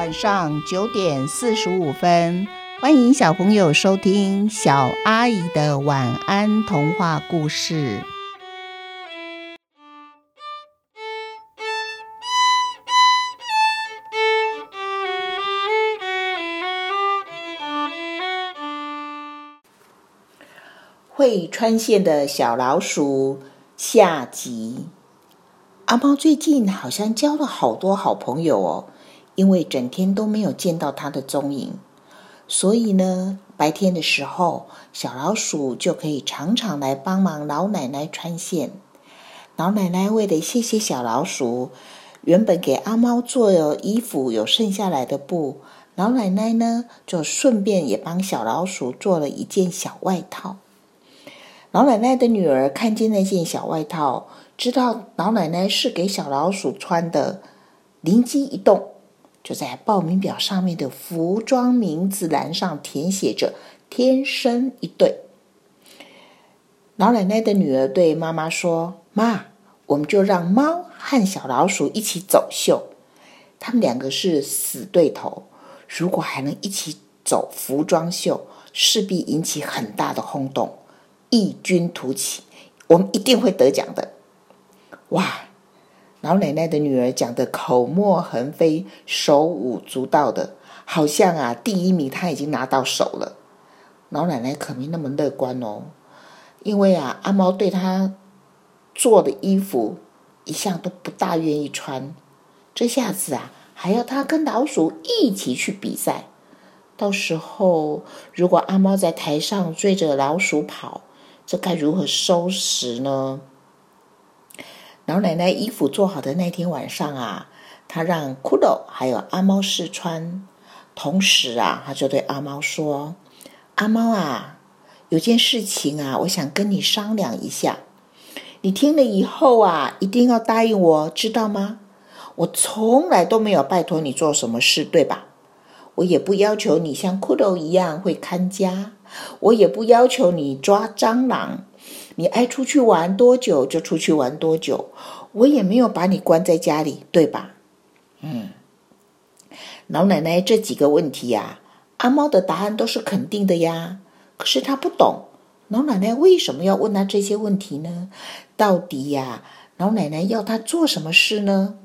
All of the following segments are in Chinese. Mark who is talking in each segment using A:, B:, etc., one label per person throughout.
A: 晚上九点四十五分，欢迎小朋友收听小阿姨的晚安童话故事。会穿线的小老鼠下集。阿猫最近好像交了好多好朋友哦，因为整天都没有见到它的踪影，所以呢，白天的时候，小老鼠就可以常常来帮忙老奶奶穿线。老奶奶为了谢谢小老鼠，原本给阿猫做的衣服有剩下来的布，老奶奶呢就顺便也帮小老鼠做了一件小外套。老奶奶的女儿看见那件小外套。知道老奶奶是给小老鼠穿的，灵机一动，就在报名表上面的服装名字栏上填写着“天生一对”。老奶奶的女儿对妈妈说：“妈，我们就让猫和小老鼠一起走秀，他们两个是死对头，如果还能一起走服装秀，势必引起很大的轰动，异军突起，我们一定会得奖的。”哇，老奶奶的女儿讲的口沫横飞、手舞足蹈的，好像啊，第一名她已经拿到手了。老奶奶可没那么乐观哦，因为啊，阿猫对她做的衣服一向都不大愿意穿，这下子啊，还要她跟老鼠一起去比赛。到时候如果阿猫在台上追着老鼠跑，这该如何收拾呢？老奶奶衣服做好的那天晚上啊，她让骷髅还有阿猫试穿，同时啊，她就对阿猫说：“阿猫啊，有件事情啊，我想跟你商量一下。你听了以后啊，一定要答应我，知道吗？我从来都没有拜托你做什么事，对吧？我也不要求你像骷髅一样会看家，我也不要求你抓蟑螂。”你爱出去玩多久就出去玩多久，我也没有把你关在家里，对吧？嗯，老奶奶这几个问题呀，阿猫的答案都是肯定的呀。可是他不懂，老奶奶为什么要问他这些问题呢？到底呀，老奶奶要他做什么事呢？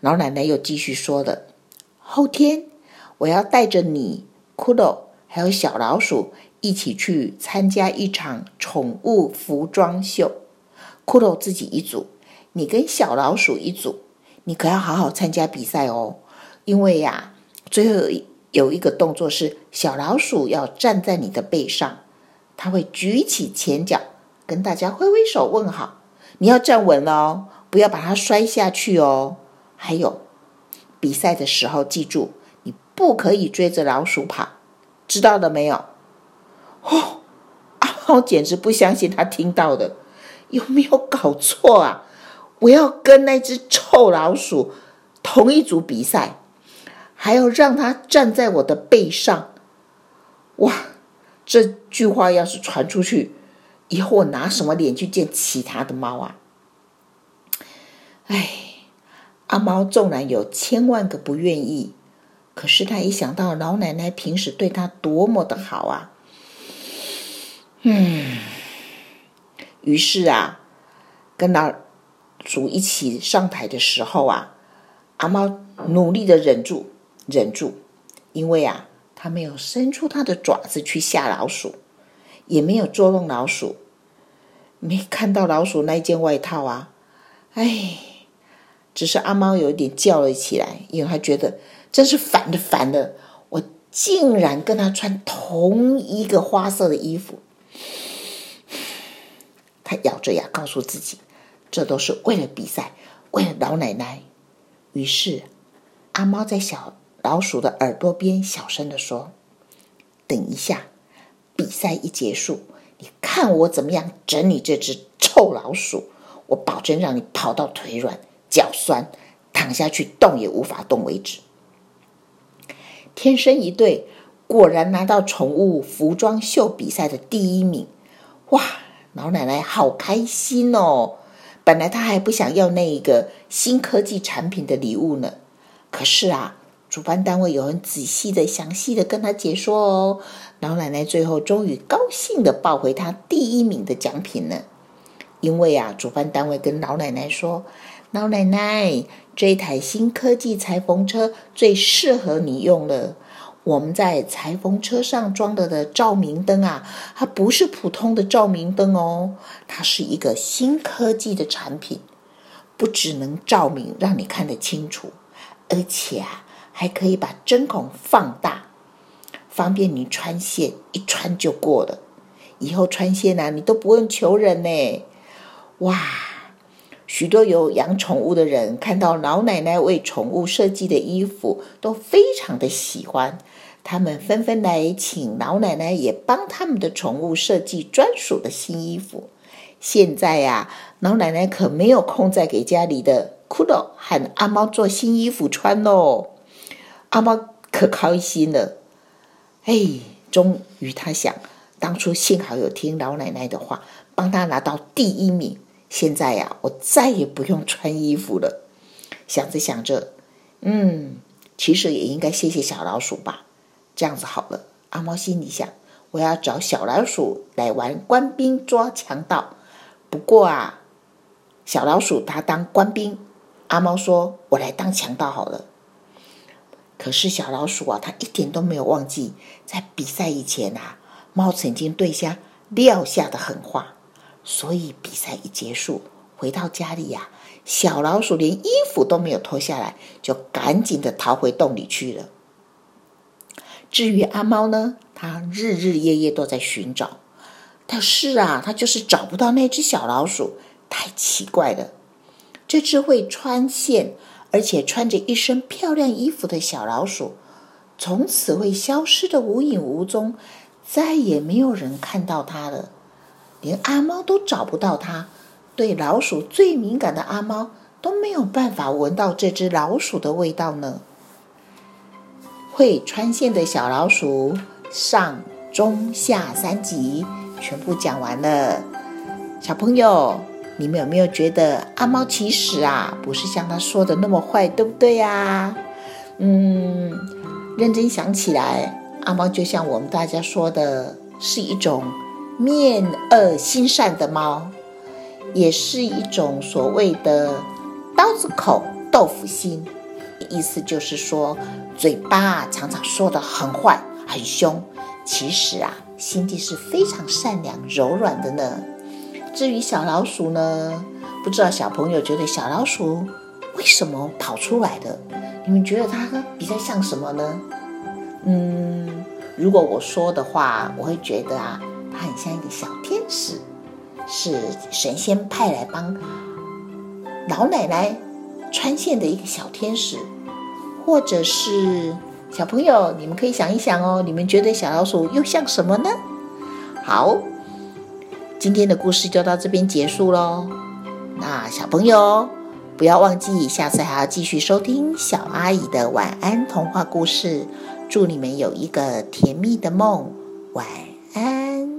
A: 老奶奶又继续说的：后天我要带着你、骷髅还有小老鼠。一起去参加一场宠物服装秀，骷髅自己一组，你跟小老鼠一组，你可要好好参加比赛哦。因为呀，最后有一个动作是小老鼠要站在你的背上，它会举起前脚跟大家挥挥手问好，你要站稳哦，不要把它摔下去哦。还有，比赛的时候记住，你不可以追着老鼠跑，知道了没有？哦，阿猫简直不相信他听到的，有没有搞错啊？我要跟那只臭老鼠同一组比赛，还要让它站在我的背上。哇，这句话要是传出去，以后我拿什么脸去见其他的猫啊？哎，阿猫纵然有千万个不愿意，可是他一想到老奶奶平时对他多么的好啊！嗯，于是啊，跟老鼠一起上台的时候啊，阿猫努力的忍住，忍住，因为啊，它没有伸出它的爪子去吓老鼠，也没有捉弄老鼠，没看到老鼠那件外套啊，哎，只是阿猫有一点叫了起来，因为他觉得真是烦的烦的，我竟然跟他穿同一个花色的衣服。他咬着牙告诉自己，这都是为了比赛，为了老奶奶。于是，阿猫在小老鼠的耳朵边小声的说：“等一下，比赛一结束，你看我怎么样整你这只臭老鼠！我保证让你跑到腿软、脚酸，躺下去动也无法动为止。”天生一对，果然拿到宠物服装秀比赛的第一名。哇！老奶奶好开心哦！本来她还不想要那一个新科技产品的礼物呢，可是啊，主办单位有很仔细的、详细的跟她解说哦。老奶奶最后终于高兴的抱回她第一名的奖品呢。因为啊，主办单位跟老奶奶说：“老奶奶，这台新科技裁缝车最适合你用了。我们在裁缝车上装的的照明灯啊，它不是普通的照明灯哦，它是一个新科技的产品，不只能照明让你看得清楚，而且啊，还可以把针孔放大，方便你穿线，一穿就过了。以后穿线啊，你都不用求人呢。”哇！许多有养宠物的人看到老奶奶为宠物设计的衣服，都非常的喜欢。他们纷纷来请老奶奶也帮他们的宠物设计专属的新衣服。现在呀，老奶奶可没有空再给家里的骷髅和阿猫做新衣服穿喽。阿猫可开心了，哎，终于他想，当初幸好有听老奶奶的话，帮他拿到第一名。现在呀，我再也不用穿衣服了。想着想着，嗯，其实也应该谢谢小老鼠吧。这样子好了，阿猫心里想，我要找小老鼠来玩官兵抓强盗。不过啊，小老鼠他当官兵，阿猫说我来当强盗好了。可是小老鼠啊，他一点都没有忘记，在比赛以前啊，猫曾经对下撂下的狠话。所以比赛一结束，回到家里呀，小老鼠连衣服都没有脱下来，就赶紧的逃回洞里去了。至于阿猫呢，它日日夜夜都在寻找，但是啊，它就是找不到那只小老鼠，太奇怪了。这只会穿线，而且穿着一身漂亮衣服的小老鼠，从此会消失的无影无踪，再也没有人看到它了。连阿猫都找不到它，对老鼠最敏感的阿猫都没有办法闻到这只老鼠的味道呢。会穿线的小老鼠上中下三集全部讲完了。小朋友，你们有没有觉得阿猫其实啊不是像他说的那么坏，对不对呀？嗯，认真想起来，阿猫就像我们大家说的，是一种。面恶心善的猫，也是一种所谓的刀子口豆腐心，意思就是说，嘴巴常常说的很坏很凶，其实啊，心地是非常善良柔软的呢。至于小老鼠呢，不知道小朋友觉得小老鼠为什么跑出来的？你们觉得它比较像什么呢？嗯，如果我说的话，我会觉得啊。它很像一个小天使，是神仙派来帮老奶奶穿线的一个小天使，或者是小朋友，你们可以想一想哦，你们觉得小老鼠又像什么呢？好，今天的故事就到这边结束喽。那小朋友不要忘记，下次还要继续收听小阿姨的晚安童话故事。祝你们有一个甜蜜的梦，晚安。